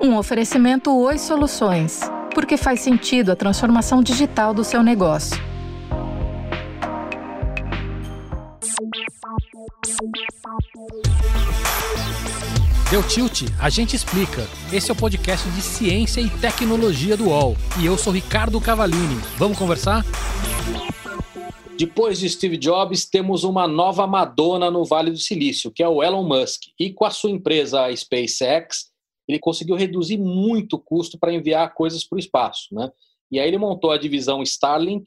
Um oferecimento Oi Soluções, porque faz sentido a transformação digital do seu negócio. Deu tilt? A gente explica. Esse é o podcast de ciência e tecnologia do UOL. E eu sou Ricardo Cavalini. Vamos conversar? Depois de Steve Jobs, temos uma nova Madonna no Vale do Silício, que é o Elon Musk. E com a sua empresa a SpaceX, ele conseguiu reduzir muito o custo para enviar coisas para o espaço. Né? E aí ele montou a divisão Starlink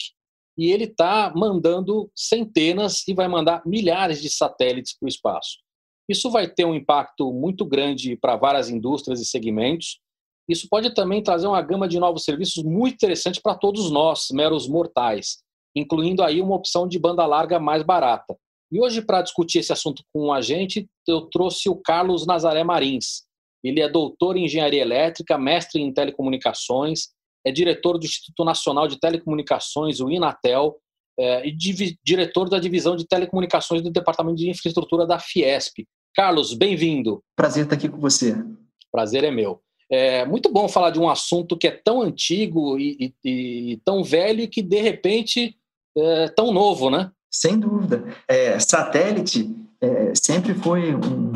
e ele está mandando centenas e vai mandar milhares de satélites para o espaço. Isso vai ter um impacto muito grande para várias indústrias e segmentos. Isso pode também trazer uma gama de novos serviços muito interessante para todos nós, meros mortais, incluindo aí uma opção de banda larga mais barata. E hoje, para discutir esse assunto com a gente, eu trouxe o Carlos Nazaré Marins, ele é doutor em engenharia elétrica, mestre em telecomunicações, é diretor do Instituto Nacional de Telecomunicações, o INATEL, é, e diretor da divisão de telecomunicações do Departamento de Infraestrutura da Fiesp. Carlos, bem-vindo. Prazer estar aqui com você. Prazer é meu. É muito bom falar de um assunto que é tão antigo e, e, e tão velho e que, de repente, é tão novo, né? Sem dúvida. É, satélite é, sempre foi um,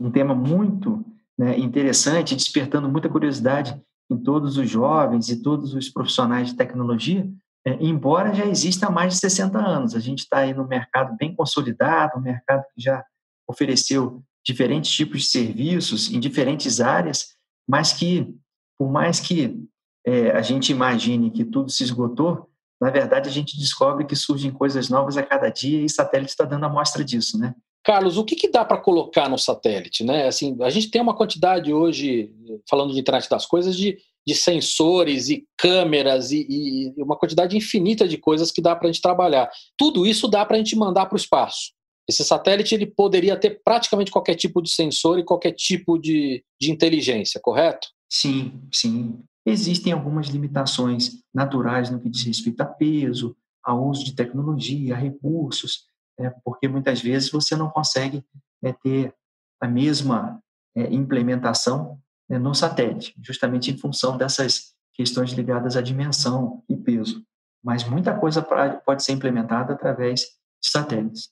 um tema muito né, interessante, despertando muita curiosidade em todos os jovens e todos os profissionais de tecnologia, é, embora já exista há mais de 60 anos. A gente está aí no mercado bem consolidado, um mercado que já ofereceu diferentes tipos de serviços em diferentes áreas, mas que, por mais que é, a gente imagine que tudo se esgotou, na verdade a gente descobre que surgem coisas novas a cada dia e satélite está dando amostra disso, né? Carlos, o que, que dá para colocar no satélite? Né? Assim, a gente tem uma quantidade hoje, falando de internet das coisas, de, de sensores e câmeras e, e uma quantidade infinita de coisas que dá para a gente trabalhar. Tudo isso dá para a gente mandar para o espaço. Esse satélite ele poderia ter praticamente qualquer tipo de sensor e qualquer tipo de, de inteligência, correto? Sim, sim. Existem algumas limitações naturais no que diz respeito a peso, a uso de tecnologia, a recursos, é, porque muitas vezes você não consegue é, ter a mesma é, implementação né, no satélite, justamente em função dessas questões ligadas à dimensão e peso. Mas muita coisa pode ser implementada através de satélites.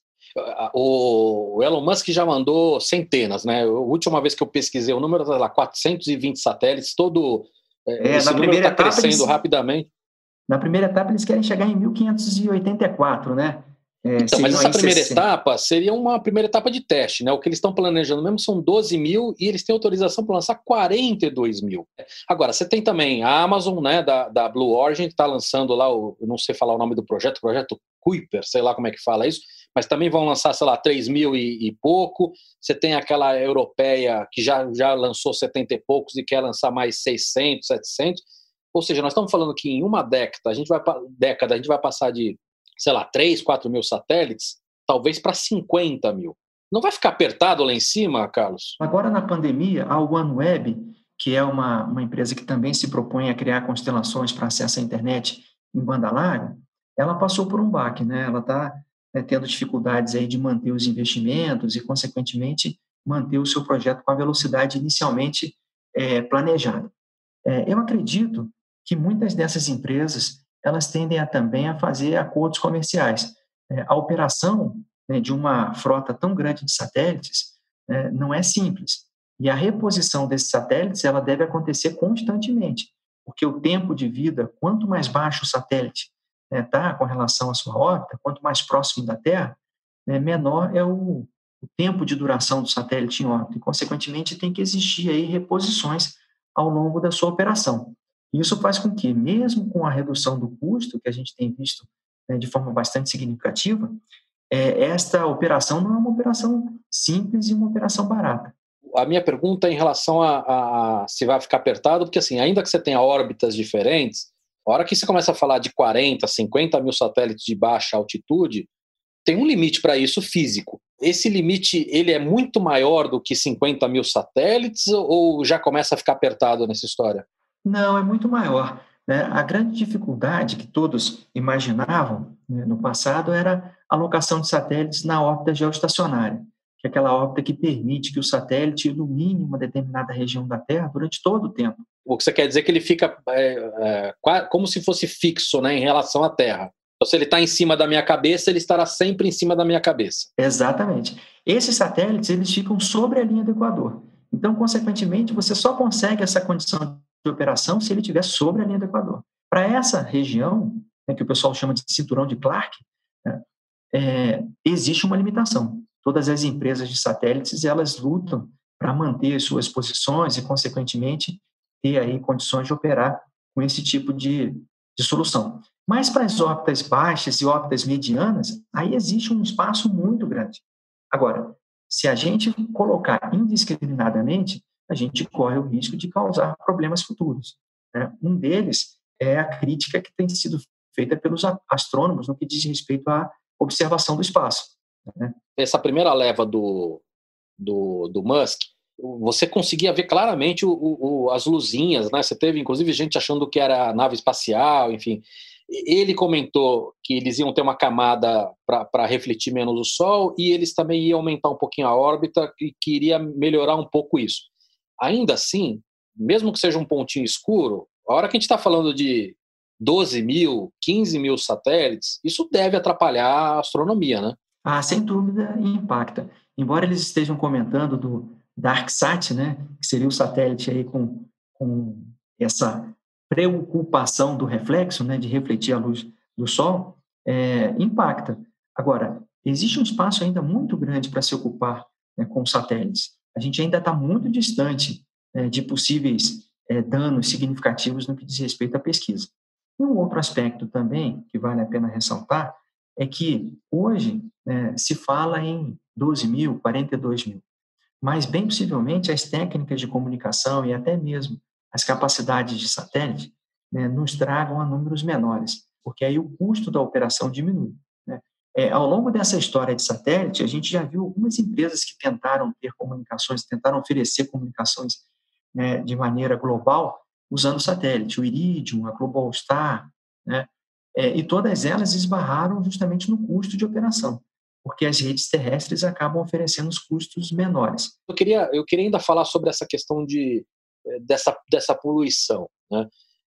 O Elon Musk já mandou centenas, né? A última vez que eu pesquisei o número, lá, 420 satélites, todo é, esse número está crescendo eles, rapidamente. Na primeira etapa, eles querem chegar em 1584, né? É, então, mas essa primeira 60. etapa seria uma primeira etapa de teste, né? O que eles estão planejando mesmo são 12 mil e eles têm autorização para lançar 42 mil. Agora, você tem também a Amazon, né, da, da Blue Origin, que está lançando lá, o, não sei falar o nome do projeto, o projeto Kuiper, sei lá como é que fala isso, mas também vão lançar, sei lá, 3 mil e, e pouco. Você tem aquela europeia que já, já lançou 70 e poucos e quer lançar mais 600, 700. Ou seja, nós estamos falando que em uma década a gente vai, década, a gente vai passar de sei lá, 3, 4 mil satélites, talvez para 50 mil. Não vai ficar apertado lá em cima, Carlos? Agora, na pandemia, a OneWeb, que é uma, uma empresa que também se propõe a criar constelações para acesso à internet em banda larga, ela passou por um baque, né? Ela está né, tendo dificuldades aí de manter os investimentos e, consequentemente, manter o seu projeto com a velocidade inicialmente é, planejada. É, eu acredito que muitas dessas empresas elas tendem a, também a fazer acordos comerciais. É, a operação né, de uma frota tão grande de satélites é, não é simples. E a reposição desses satélites ela deve acontecer constantemente, porque o tempo de vida, quanto mais baixo o satélite está né, com relação à sua órbita, quanto mais próximo da Terra, né, menor é o, o tempo de duração do satélite em órbita. E, consequentemente, tem que existir aí reposições ao longo da sua operação. Isso faz com que, mesmo com a redução do custo, que a gente tem visto né, de forma bastante significativa, é, esta operação não é uma operação simples e uma operação barata. A minha pergunta é em relação a, a, a, se vai ficar apertado, porque assim, ainda que você tenha órbitas diferentes, a hora que você começa a falar de 40, 50 mil satélites de baixa altitude, tem um limite para isso físico. Esse limite ele é muito maior do que 50 mil satélites ou já começa a ficar apertado nessa história? Não, é muito maior. Né? A grande dificuldade que todos imaginavam né, no passado era a alocação de satélites na órbita geoestacionária, que é aquela órbita que permite que o satélite ilumine uma determinada região da Terra durante todo o tempo. O que você quer dizer é que ele fica é, é, como se fosse fixo né, em relação à Terra. Então, se ele está em cima da minha cabeça, ele estará sempre em cima da minha cabeça. Exatamente. Esses satélites eles ficam sobre a linha do Equador. Então, consequentemente, você só consegue essa condição de operação se ele estiver sobre a linha do Equador. Para essa região, né, que o pessoal chama de cinturão de Clark, né, é, existe uma limitação todas as empresas de satélites elas lutam para manter suas posições e, consequentemente, ter aí condições de operar com esse tipo de, de solução. Mas para as órbitas baixas e órbitas medianas, aí existe um espaço muito grande. Agora, se a gente colocar indiscriminadamente, a gente corre o risco de causar problemas futuros. Né? Um deles é a crítica que tem sido feita pelos astrônomos no que diz respeito à observação do espaço. Né? Essa primeira leva do, do, do Musk, você conseguia ver claramente o, o, as luzinhas, né? Você teve, inclusive, gente achando que era nave espacial, enfim. Ele comentou que eles iam ter uma camada para refletir menos o Sol e eles também iam aumentar um pouquinho a órbita e queria melhorar um pouco isso. Ainda assim, mesmo que seja um pontinho escuro, a hora que a gente está falando de 12 mil, 15 mil satélites, isso deve atrapalhar a astronomia, né? Ah, sem dúvida, impacta. Embora eles estejam comentando do DarkSat, né, que seria o satélite aí com, com essa preocupação do reflexo, né, de refletir a luz do Sol, é, impacta. Agora, existe um espaço ainda muito grande para se ocupar né, com satélites. A gente ainda está muito distante é, de possíveis é, danos significativos no que diz respeito à pesquisa. E um outro aspecto também que vale a pena ressaltar é que hoje né, se fala em 12 mil, 42 mil, mas bem possivelmente as técnicas de comunicação e até mesmo as capacidades de satélite né, nos tragam a números menores, porque aí o custo da operação diminui. É, ao longo dessa história de satélite, a gente já viu algumas empresas que tentaram ter comunicações, tentaram oferecer comunicações né, de maneira global usando satélite, o Iridium, a Globalstar, né? É, e todas elas esbarraram justamente no custo de operação, porque as redes terrestres acabam oferecendo os custos menores. Eu queria, eu queria ainda falar sobre essa questão de, eh, dessa, dessa poluição. Né?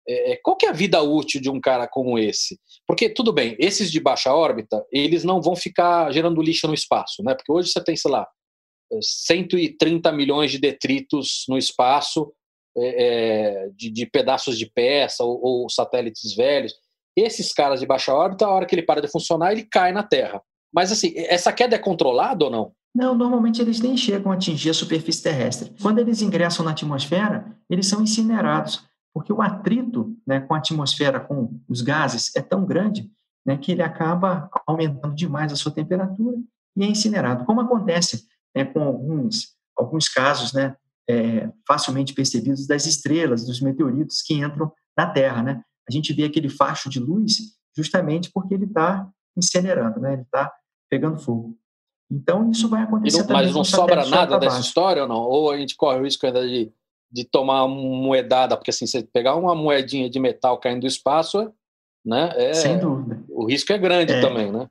É, qual que é a vida útil de um cara como esse? Porque, tudo bem, esses de baixa órbita, eles não vão ficar gerando lixo no espaço, né? porque hoje você tem, sei lá, 130 milhões de detritos no espaço, é, de, de, pedaços de peça ou, ou satélites velhos. Esses caras de baixa órbita, a hora que ele para de funcionar, ele cai na Terra. Mas assim, essa queda é controlada ou não? Não, normalmente eles nem chegam a atingir a superfície terrestre. Quando eles ingressam na atmosfera, eles são incinerados, porque o atrito né, com a atmosfera, com os gases, é tão grande né, que ele acaba aumentando demais a sua temperatura e é incinerado. Como acontece né, com alguns, alguns casos né, é, facilmente percebidos das estrelas, dos meteoritos que entram na Terra. Né? a gente vê aquele facho de luz justamente porque ele está incinerando, né? ele está pegando fogo. Então, isso vai acontecer não, também. Mas não sobra nada dessa história ou não? Ou a gente corre o risco ainda de, de tomar uma moedada, porque assim, você pegar uma moedinha de metal caindo do espaço, né? É, Sem dúvida. O risco é grande é, também, né?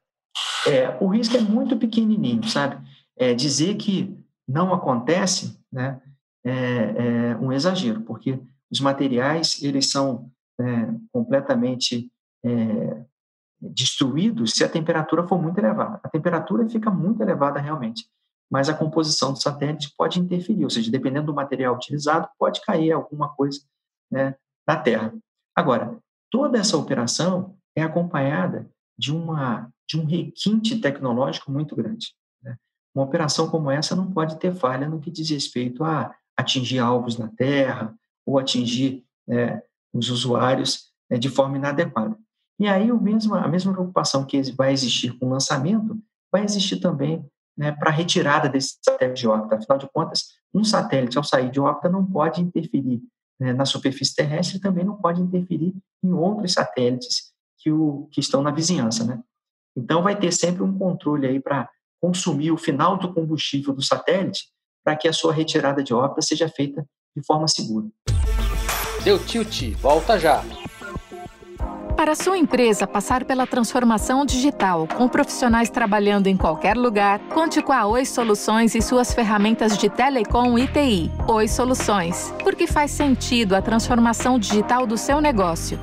É, o risco é muito pequenininho, sabe? É, dizer que não acontece, né? É, é um exagero, porque os materiais, eles são é, completamente é, destruídos se a temperatura for muito elevada. A temperatura fica muito elevada realmente, mas a composição do satélite pode interferir, ou seja, dependendo do material utilizado, pode cair alguma coisa né, na Terra. Agora, toda essa operação é acompanhada de, uma, de um requinte tecnológico muito grande. Né? Uma operação como essa não pode ter falha no que diz respeito a atingir alvos na Terra ou atingir é, os usuários né, de forma inadequada. E aí o mesmo, a mesma preocupação que vai existir com o lançamento vai existir também né, para a retirada desse satélite de órbita. Afinal de contas, um satélite, ao sair de órbita, não pode interferir né, na superfície terrestre e também não pode interferir em outros satélites que, o, que estão na vizinhança. Né? Então, vai ter sempre um controle aí para consumir o final do combustível do satélite para que a sua retirada de órbita seja feita de forma segura. Deu tilt, volta já. Para sua empresa passar pela transformação digital com profissionais trabalhando em qualquer lugar, conte com a Oi Soluções e suas ferramentas de telecom e TI. Oi Soluções, porque faz sentido a transformação digital do seu negócio.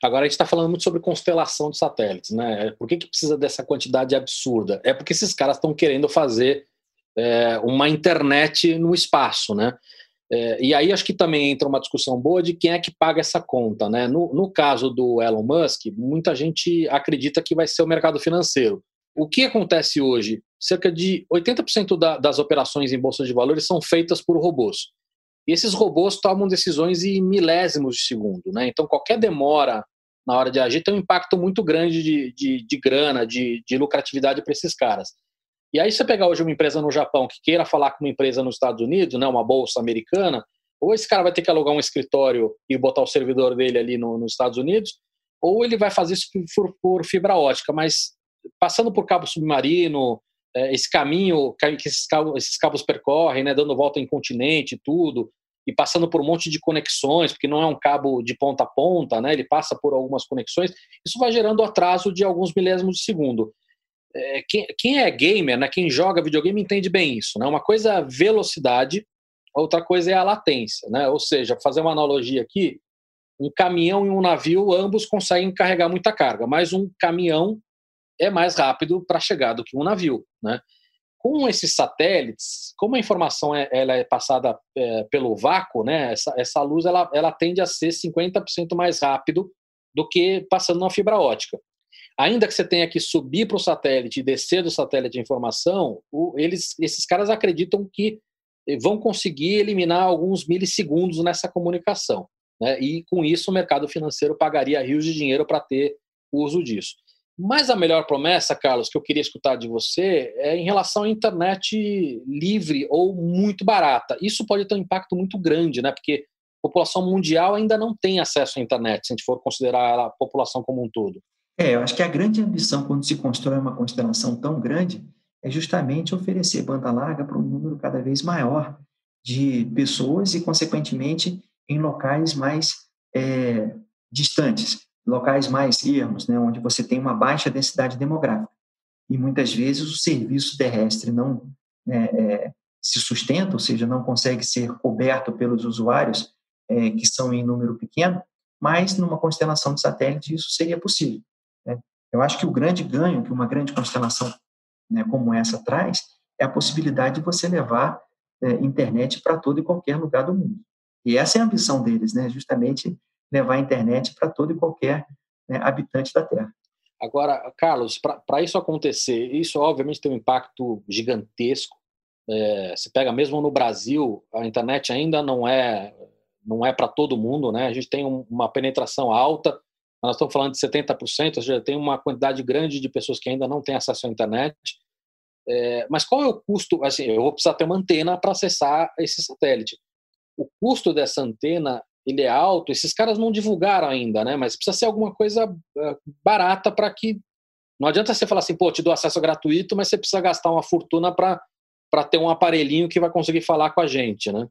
Agora a gente está falando muito sobre constelação de satélites, né? Por que, que precisa dessa quantidade absurda? É porque esses caras estão querendo fazer é, uma internet no espaço, né? É, e aí acho que também entra uma discussão boa de quem é que paga essa conta. Né? No, no caso do Elon Musk, muita gente acredita que vai ser o mercado financeiro. O que acontece hoje? Cerca de 80% da, das operações em bolsa de valores são feitas por robôs. E esses robôs tomam decisões em milésimos de segundo. Né? Então, qualquer demora na hora de agir tem um impacto muito grande de, de, de grana, de, de lucratividade para esses caras. E aí você pegar hoje uma empresa no Japão que queira falar com uma empresa nos Estados Unidos, né, uma bolsa americana, ou esse cara vai ter que alugar um escritório e botar o servidor dele ali no, nos Estados Unidos, ou ele vai fazer isso por, por fibra ótica, mas passando por cabo submarino, é, esse caminho que esses cabos, esses cabos percorrem, né, dando volta em continente e tudo, e passando por um monte de conexões, porque não é um cabo de ponta a ponta, né, ele passa por algumas conexões, isso vai gerando atraso de alguns milésimos de segundo é, quem, quem, é gamer, né, quem joga videogame entende bem isso. Né? Uma coisa é a velocidade, outra coisa é a latência. Né? Ou seja, fazer uma analogia aqui, um caminhão e um navio, ambos conseguem carregar muita carga, mas um caminhão é mais rápido para chegar do que um navio. Né? Com esses satélites, como a informação é, ela é passada é, pelo vácuo, né, essa, essa luz ela, ela tende a ser 50% mais rápido do que passando na fibra ótica ainda que você tenha que subir para o satélite e descer do satélite a informação, o, eles, esses caras acreditam que vão conseguir eliminar alguns milissegundos nessa comunicação. Né? E com isso o mercado financeiro pagaria rios de dinheiro para ter uso disso. Mas a melhor promessa, Carlos, que eu queria escutar de você é em relação à internet livre ou muito barata. Isso pode ter um impacto muito grande, né? Porque a população mundial ainda não tem acesso à internet, se a gente for considerar a população como um todo. É, eu acho que a grande ambição quando se constrói uma constelação tão grande é justamente oferecer banda larga para um número cada vez maior de pessoas e, consequentemente, em locais mais é, distantes, locais mais ermos, né, onde você tem uma baixa densidade demográfica. E muitas vezes o serviço terrestre não né, é, se sustenta, ou seja, não consegue ser coberto pelos usuários é, que são em número pequeno, mas numa constelação de satélite isso seria possível. Eu acho que o grande ganho que uma grande constelação né, como essa traz é a possibilidade de você levar é, internet para todo e qualquer lugar do mundo. E essa é a ambição deles, né, justamente levar a internet para todo e qualquer né, habitante da Terra. Agora, Carlos, para isso acontecer, isso obviamente tem um impacto gigantesco. É, se pega mesmo no Brasil, a internet ainda não é não é para todo mundo, né? A gente tem um, uma penetração alta, nós estamos falando de 70%, ou seja, tem uma quantidade grande de pessoas que ainda não têm acesso à internet. É, mas qual é o custo? Assim, eu vou precisar ter uma antena para acessar esse satélite. O custo dessa antena ele é alto. Esses caras não divulgaram ainda, né? Mas precisa ser alguma coisa é, barata para que não adianta você falar assim, pô, te dou acesso gratuito, mas você precisa gastar uma fortuna para ter um aparelhinho que vai conseguir falar com a gente, né?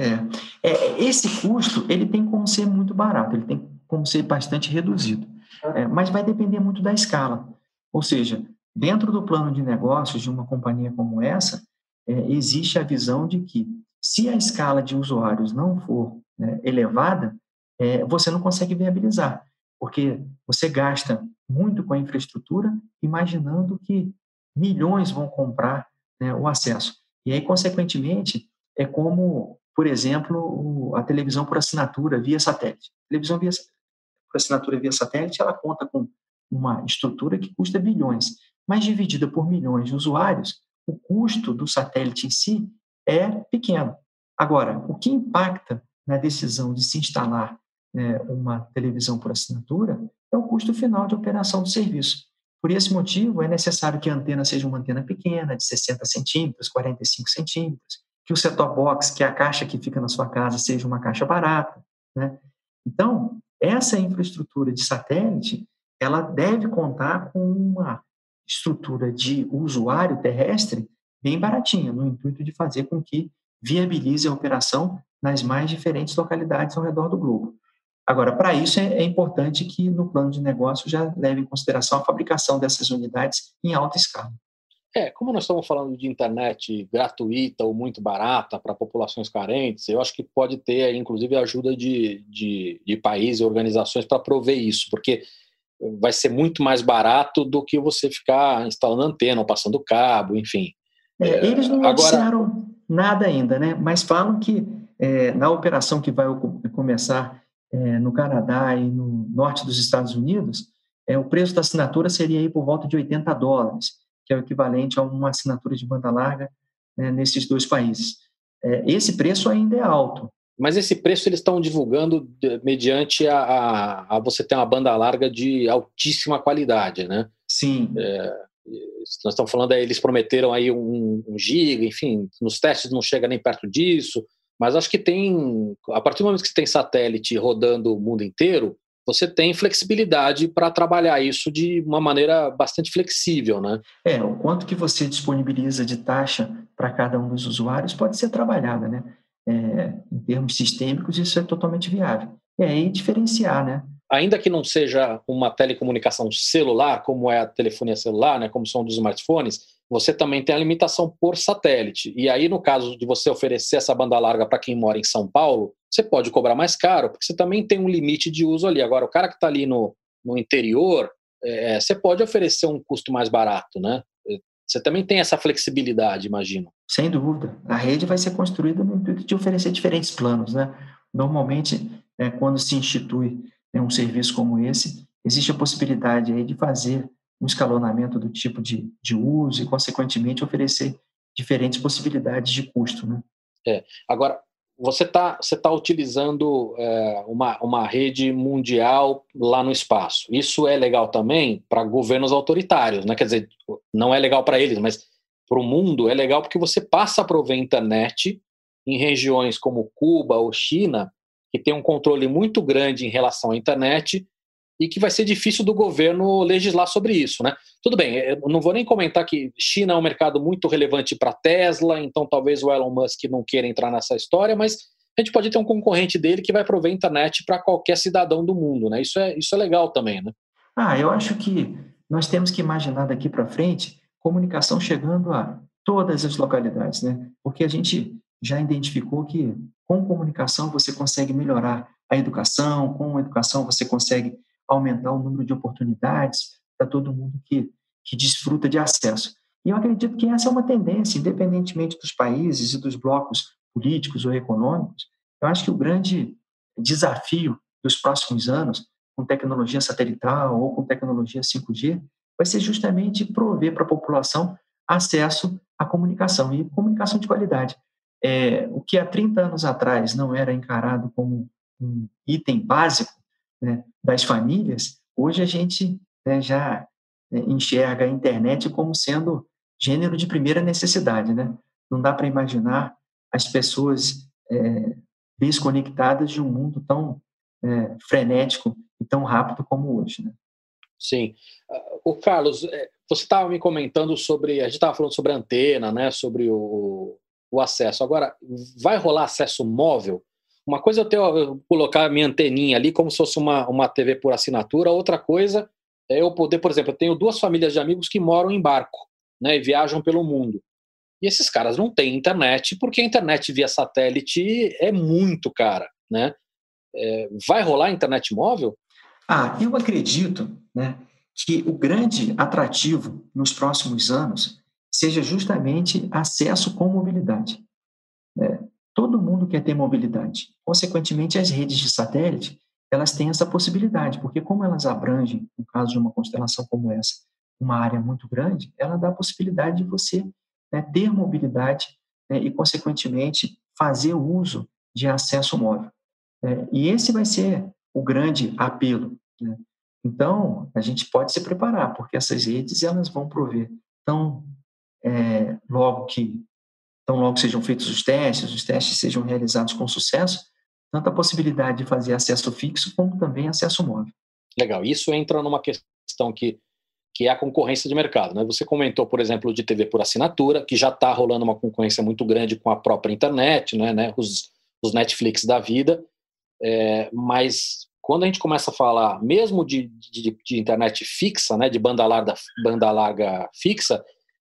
É, é, esse custo ele tem como ser muito barato, ele tem como ser bastante reduzido. É, mas vai depender muito da escala. Ou seja, dentro do plano de negócios de uma companhia como essa, é, existe a visão de que, se a escala de usuários não for né, elevada, é, você não consegue viabilizar, porque você gasta muito com a infraestrutura, imaginando que milhões vão comprar né, o acesso. E aí, consequentemente, é como, por exemplo, a televisão por assinatura via satélite. A televisão via por assinatura via satélite, ela conta com uma estrutura que custa bilhões, mas dividida por milhões de usuários, o custo do satélite em si é pequeno. Agora, o que impacta na decisão de se instalar é, uma televisão por assinatura é o custo final de operação do serviço. Por esse motivo, é necessário que a antena seja uma antena pequena, de 60 centímetros, 45 centímetros, que o set-top box, que a caixa que fica na sua casa, seja uma caixa barata. Né? Então, essa infraestrutura de satélite, ela deve contar com uma estrutura de usuário terrestre bem baratinha, no intuito de fazer com que viabilize a operação nas mais diferentes localidades ao redor do globo. Agora, para isso é, é, importante que no plano de negócio já leve em consideração a fabricação dessas unidades em alta escala. É, como nós estamos falando de internet gratuita ou muito barata para populações carentes, eu acho que pode ter, inclusive, ajuda de, de, de países e organizações para prover isso, porque vai ser muito mais barato do que você ficar instalando antena ou passando cabo, enfim. É, eles não Agora... nada ainda, né? mas falam que é, na operação que vai começar é, no Canadá e no norte dos Estados Unidos, é, o preço da assinatura seria aí por volta de 80 dólares, que é o equivalente a uma assinatura de banda larga né, nesses dois países. É, esse preço ainda é alto. Mas esse preço eles estão divulgando mediante a, a, a, você ter uma banda larga de altíssima qualidade, né? Sim. É, nós estamos falando aí, eles prometeram aí um, um giga, enfim, nos testes não chega nem perto disso. Mas acho que tem, a partir do momento que você tem satélite rodando o mundo inteiro, você tem flexibilidade para trabalhar isso de uma maneira bastante flexível, né? É, o quanto que você disponibiliza de taxa para cada um dos usuários pode ser trabalhada, né? É, em termos sistêmicos, isso é totalmente viável. E aí diferenciar, né? Ainda que não seja uma telecomunicação celular, como é a telefonia celular, né, como são dos smartphones, você também tem a limitação por satélite. E aí, no caso de você oferecer essa banda larga para quem mora em São Paulo, você pode cobrar mais caro, porque você também tem um limite de uso ali. Agora, o cara que está ali no, no interior, é, você pode oferecer um custo mais barato, né? Você também tem essa flexibilidade, imagino. Sem dúvida. A rede vai ser construída no intuito de oferecer diferentes planos, né? Normalmente, é, quando se institui né, um serviço como esse, existe a possibilidade aí de fazer um escalonamento do tipo de, de uso e, consequentemente, oferecer diferentes possibilidades de custo. Né? É. Agora, você está você tá utilizando é, uma, uma rede mundial lá no espaço. Isso é legal também para governos autoritários, né? quer dizer, não é legal para eles, mas para o mundo é legal porque você passa a prover internet em regiões como Cuba ou China, que tem um controle muito grande em relação à internet e que vai ser difícil do governo legislar sobre isso, né? Tudo bem, eu não vou nem comentar que China é um mercado muito relevante para Tesla, então talvez o Elon Musk não queira entrar nessa história, mas a gente pode ter um concorrente dele que vai prover internet para qualquer cidadão do mundo, né? Isso é, isso é legal também, né? Ah, eu acho que nós temos que imaginar daqui para frente comunicação chegando a todas as localidades, né? Porque a gente já identificou que com comunicação você consegue melhorar a educação, com a educação você consegue aumentar o número de oportunidades para todo mundo que, que desfruta de acesso. E eu acredito que essa é uma tendência, independentemente dos países e dos blocos políticos ou econômicos. Eu acho que o grande desafio dos próximos anos, com tecnologia satelital ou com tecnologia 5G, vai ser justamente prover para a população acesso à comunicação e comunicação de qualidade. É, o que há 30 anos atrás não era encarado como um item básico né, das famílias, hoje a gente né, já né, enxerga a internet como sendo gênero de primeira necessidade. Né? Não dá para imaginar as pessoas é, desconectadas de um mundo tão é, frenético e tão rápido como hoje. Né? Sim. O Carlos, é, você estava me comentando sobre, a gente estava falando sobre a antena, né, sobre o, o acesso. Agora, vai rolar acesso móvel? Uma coisa é eu, eu colocar a minha anteninha ali como se fosse uma, uma TV por assinatura, outra coisa é eu poder, por exemplo, eu tenho duas famílias de amigos que moram em barco né, e viajam pelo mundo. E esses caras não têm internet porque a internet via satélite é muito cara. Né? É, vai rolar internet móvel? Ah, eu acredito né, que o grande atrativo nos próximos anos seja justamente acesso com mobilidade. É, todo mundo quer ter mobilidade. Consequentemente, as redes de satélite elas têm essa possibilidade, porque como elas abrangem, no caso de uma constelação como essa, uma área muito grande, ela dá a possibilidade de você né, ter mobilidade né, e, consequentemente, fazer uso de acesso móvel. É, e esse vai ser o grande apelo. Né? Então, a gente pode se preparar, porque essas redes elas vão prover tão é, logo que tão logo sejam feitos os testes, os testes sejam realizados com sucesso, tanto a possibilidade de fazer acesso fixo como também acesso móvel. Legal. Isso entra numa questão que que é a concorrência de mercado. Né? Você comentou, por exemplo, de TV por assinatura, que já está rolando uma concorrência muito grande com a própria internet, né? né? Os, os Netflix da vida, é, mas quando a gente começa a falar mesmo de, de, de internet fixa, né, de banda larga, banda larga fixa,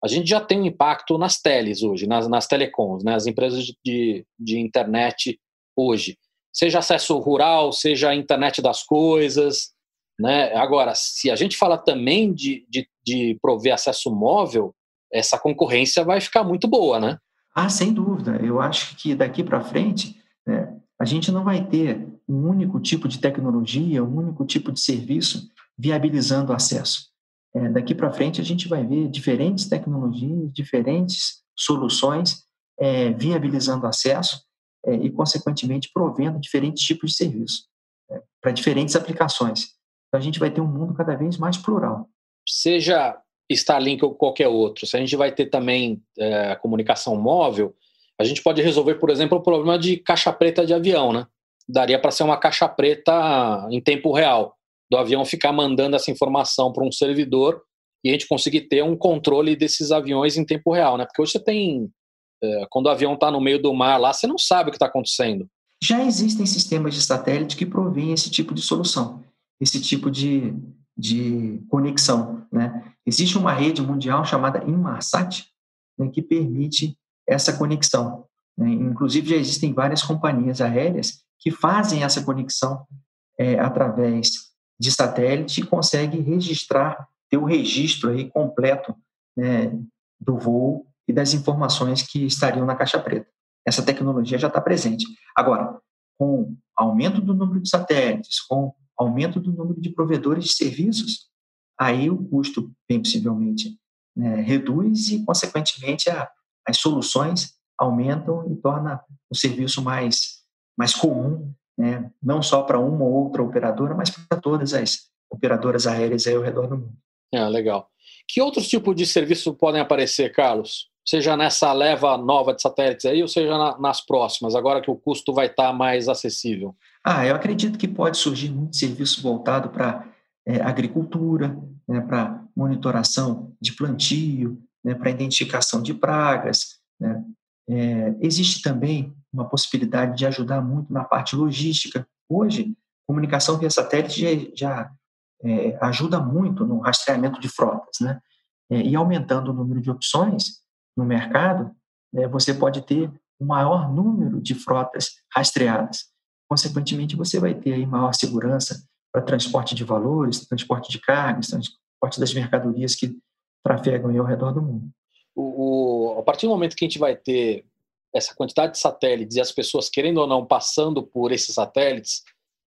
a gente já tem um impacto nas teles hoje, nas, nas telecoms, né, as empresas de, de internet hoje. Seja acesso rural, seja a internet das coisas. Né? Agora, se a gente fala também de, de, de prover acesso móvel, essa concorrência vai ficar muito boa, né? Ah, sem dúvida. Eu acho que daqui para frente né, a gente não vai ter um único tipo de tecnologia, um único tipo de serviço viabilizando o acesso. É, daqui para frente a gente vai ver diferentes tecnologias, diferentes soluções é, viabilizando acesso é, e, consequentemente, provendo diferentes tipos de serviço é, para diferentes aplicações. Então, a gente vai ter um mundo cada vez mais plural. Seja Starlink ou qualquer outro, se a gente vai ter também é, comunicação móvel, a gente pode resolver, por exemplo, o problema de caixa preta de avião, né? Daria para ser uma caixa preta em tempo real, do avião ficar mandando essa informação para um servidor e a gente conseguir ter um controle desses aviões em tempo real, né? Porque hoje você tem é, quando o avião está no meio do mar lá, você não sabe o que está acontecendo. Já existem sistemas de satélite que provêm esse tipo de solução, esse tipo de, de conexão. Né? Existe uma rede mundial chamada Inmarsat né, que permite essa conexão. Né? Inclusive, já existem várias companhias aéreas que fazem essa conexão é, através de satélite e conseguem registrar, ter o registro aí completo né, do voo e das informações que estariam na caixa preta. Essa tecnologia já está presente. Agora, com aumento do número de satélites, com aumento do número de provedores de serviços, aí o custo, bem possivelmente, né, reduz e, consequentemente, a, as soluções aumentam e torna o serviço mais, mais comum, né, não só para uma ou outra operadora, mas para todas as operadoras aéreas aí ao redor do mundo. É, legal. Que outros tipos de serviço podem aparecer, Carlos? seja nessa leva nova de satélites aí, ou seja na, nas próximas, agora que o custo vai estar mais acessível? Ah, eu acredito que pode surgir muito serviço voltado para é, agricultura, né, para monitoração de plantio, né, para identificação de pragas. Né. É, existe também uma possibilidade de ajudar muito na parte logística. Hoje, comunicação via satélite já, já é, ajuda muito no rastreamento de frotas, né? É, e aumentando o número de opções, no mercado, né, você pode ter um maior número de frotas rastreadas. Consequentemente, você vai ter aí maior segurança para transporte de valores, transporte de cargas, transporte das mercadorias que trafegam ao redor do mundo. O, o, a partir do momento que a gente vai ter essa quantidade de satélites e as pessoas, querendo ou não, passando por esses satélites,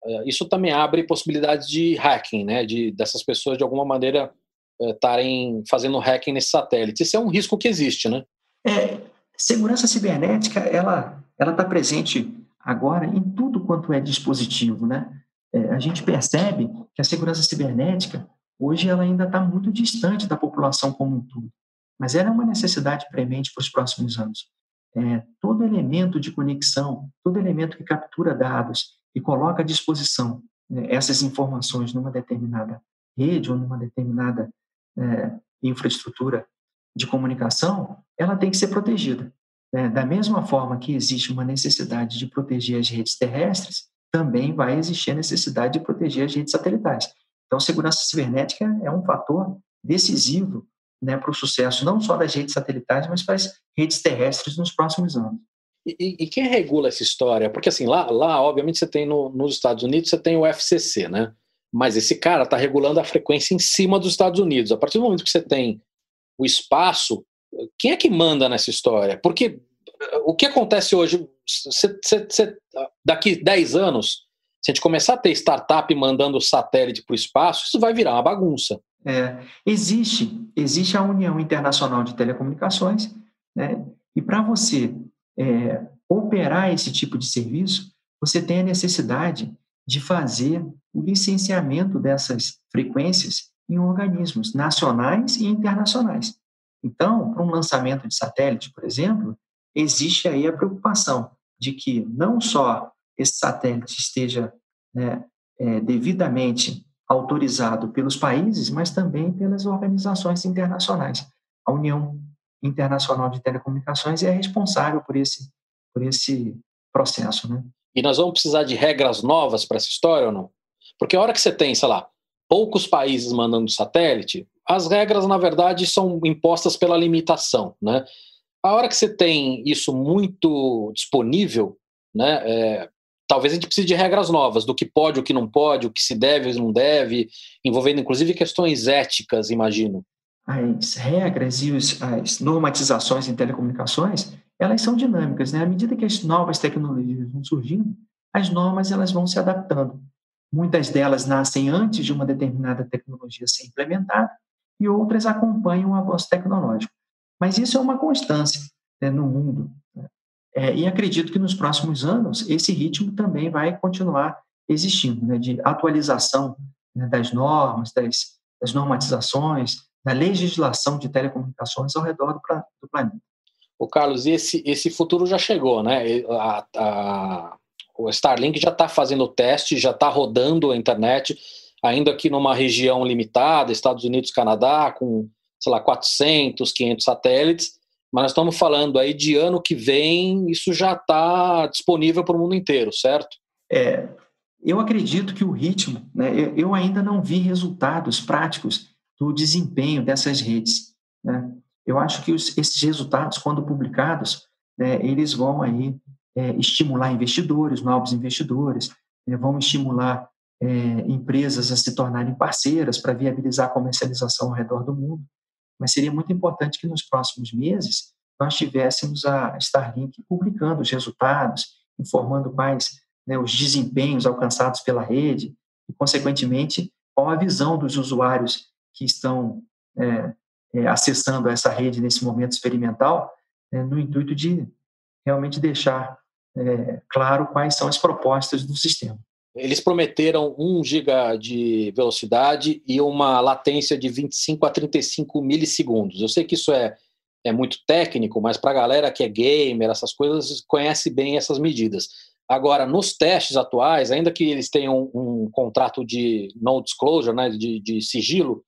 eh, isso também abre possibilidades de hacking, né? de, dessas pessoas, de alguma maneira, estarem fazendo hacking nesse satélite. Isso é um risco que existe, né? É, segurança cibernética, ela ela está presente agora em tudo quanto é dispositivo, né? É, a gente percebe que a segurança cibernética hoje ela ainda está muito distante da população como um todo, mas ela é uma necessidade premente para os próximos anos. É, todo elemento de conexão, todo elemento que captura dados e coloca à disposição né, essas informações numa determinada rede ou numa determinada é, infraestrutura de comunicação, ela tem que ser protegida. Né? Da mesma forma que existe uma necessidade de proteger as redes terrestres, também vai existir a necessidade de proteger as redes satelitais. Então, segurança cibernética é um fator decisivo né, para o sucesso não só das redes satelitais, mas para as redes terrestres nos próximos anos. E, e, quem regula essa história? Porque assim, lá, lá obviamente, você tem no, nos Estados Unidos, você tem o FCC, né? mas esse cara está regulando a frequência em cima dos Estados Unidos. A partir do momento que você tem o espaço, quem é que manda nessa história? Porque eh, o que acontece hoje, cê, cê, cê, daqui 10 anos, se a gente começar a ter startup mandando satélite para o espaço, isso vai virar uma bagunça. É, existe, existe a União Internacional de Telecomunicações, né? e para você é, operar esse tipo de serviço, você tem a necessidade de fazer o licenciamento dessas frequências em organismos nacionais e internacionais. Então, para um lançamento de satélite, por exemplo, existe aí a preocupação de que não só esse satélite esteja né, é, devidamente autorizado pelos países, mas também pelas organizações internacionais. A União Internacional de Telecomunicações é responsável por esse, por esse processo. Né? E nós vamos precisar de regras novas para essa história ou não? Porque a hora que você tem, sei lá, poucos países mandando satélite, as regras, na verdade, são impostas pela limitação, né? A hora que você tem isso muito disponível, né, é, talvez a gente precise de regras novas, do que pode, o que não pode, o que se deve, o que não deve, envolvendo inclusive questões éticas, imagino. As regras e as normatizações em telecomunicações, elas são dinâmicas, né? À medida que as novas tecnologias vão surgindo, as normas elas vão se adaptando. Muitas delas nascem antes de uma determinada tecnologia ser implementada e outras acompanham o avanço tecnológico. Mas isso é uma constância né, no mundo. É, e acredito que nos próximos anos esse ritmo também vai continuar existindo, né, de atualização né, das normas, das, das, normatizações, da legislação de telecomunicações ao redor do, do planeta. O Carlos, esse, esse futuro já chegou, né? A, a, o Starlink já está fazendo teste, já está rodando a internet, ainda aqui numa região limitada, Estados Unidos, Canadá, com, sei lá, 400, 500 satélites, mas nós estamos falando aí de ano que vem, isso já está disponível para o mundo inteiro, certo? É, eu acredito que o ritmo, né, eu ainda não vi resultados práticos do desempenho dessas redes. Né? Eu acho que os, esses resultados, quando publicados, né, eles vão aí é, estimular investidores, novos investidores, né, vão estimular é, empresas a se tornarem parceiras para viabilizar a comercialização ao redor do mundo mas seria muito importante que nos próximos meses nós tivéssemos a Starlink publicando os resultados, informando quais né, os desempenhos alcançados pela rede e, consequentemente, qual a visão dos usuários que estão é, é, acessando essa rede nesse momento experimental, é, no intuito de realmente deixar é, claro quais são as propostas do sistema. Eles prometeram 1 GB de velocidade e uma latência de 25 a 35 milissegundos. Eu sei que isso é, é muito técnico, mas para a galera que é gamer, essas coisas, conhece bem essas medidas. Agora, nos testes atuais, ainda que eles tenham um, um contrato de no disclosure, né, de, de sigilo,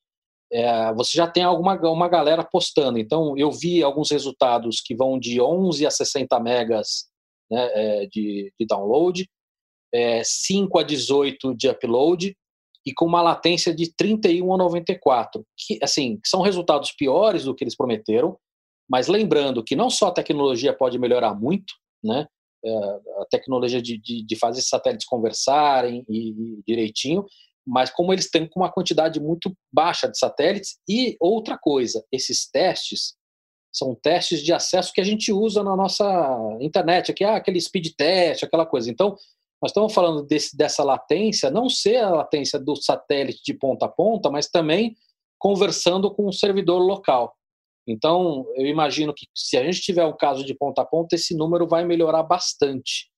é, você já tem alguma uma galera postando. Então, eu vi alguns resultados que vão de 11 a 60 megas né, é, de, de download, é, 5 a 18 de upload e com uma latência de 31 a 94, que assim são resultados piores do que eles prometeram, mas lembrando que não só a tecnologia pode melhorar muito, né? É, a tecnologia de, de, de fazer satélites conversarem e, e, direitinho, mas como eles têm uma quantidade muito baixa de satélites e outra coisa, esses testes são testes de acesso que a gente usa na nossa internet, aqui ah, aquele speed test, aquela coisa. Então, nós estamos falando desse, dessa latência, não ser a latência do satélite de ponta a ponta, mas também conversando com o servidor local. Então, eu imagino que se a gente tiver um caso de ponta a ponta, esse número vai melhorar bastante.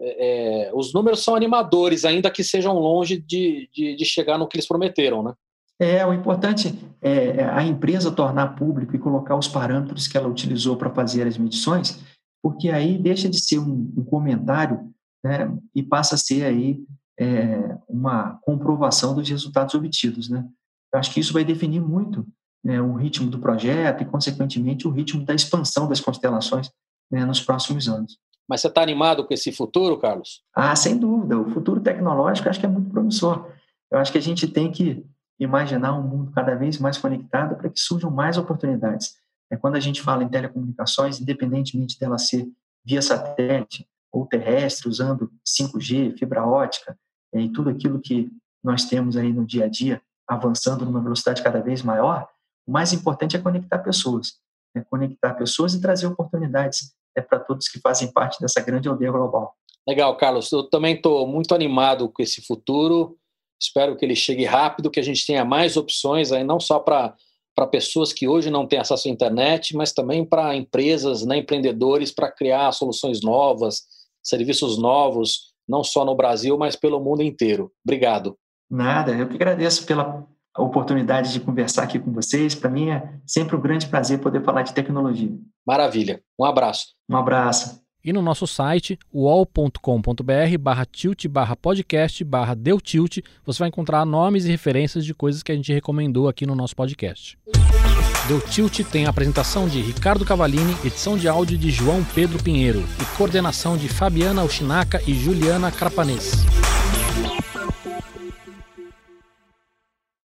É, é, os números são animadores, ainda que sejam longe de, de, de, chegar no que eles prometeram, né? É, o importante é a empresa tornar público e colocar os parâmetros que ela utilizou para fazer as medições, porque aí deixa de ser um, um comentário né, e passa a ser aí é, uma comprovação dos resultados obtidos, né? Eu acho que isso vai definir muito né, o ritmo do projeto e, consequentemente, o ritmo da expansão das constelações né, nos próximos anos. Mas você está animado com esse futuro, Carlos? Ah, sem dúvida. O futuro tecnológico acho que é muito promissor. Eu acho que a gente tem que imaginar um mundo cada vez mais conectado para que surjam mais oportunidades. É quando a gente fala em telecomunicações, independentemente dela ser via satélite, ou terrestre, usando 5G, fibra ótica é, e tudo aquilo que nós temos aí no dia a dia, avançando numa velocidade cada vez maior, o mais importante é conectar pessoas, é conectar pessoas e trazer oportunidades é, para todos que fazem parte dessa grande aldeia global. Legal, Carlos. Eu também estou muito animado com esse futuro. Espero que ele chegue rápido, que a gente tenha mais opções aí, não só para para pessoas que hoje não têm acesso à internet, mas também para empresas, né, empreendedores, para criar soluções novas, serviços novos, não só no Brasil, mas pelo mundo inteiro. Obrigado. Nada, eu que agradeço pela oportunidade de conversar aqui com vocês. Para mim é sempre um grande prazer poder falar de tecnologia. Maravilha. Um abraço. Um abraço. E no nosso site, wall.com.br barra tilt barra podcast barra deu tilt, você vai encontrar nomes e referências de coisas que a gente recomendou aqui no nosso podcast. Deu Tilt tem a apresentação de Ricardo Cavalini, edição de áudio de João Pedro Pinheiro e coordenação de Fabiana Ushinaka e Juliana Carpanês.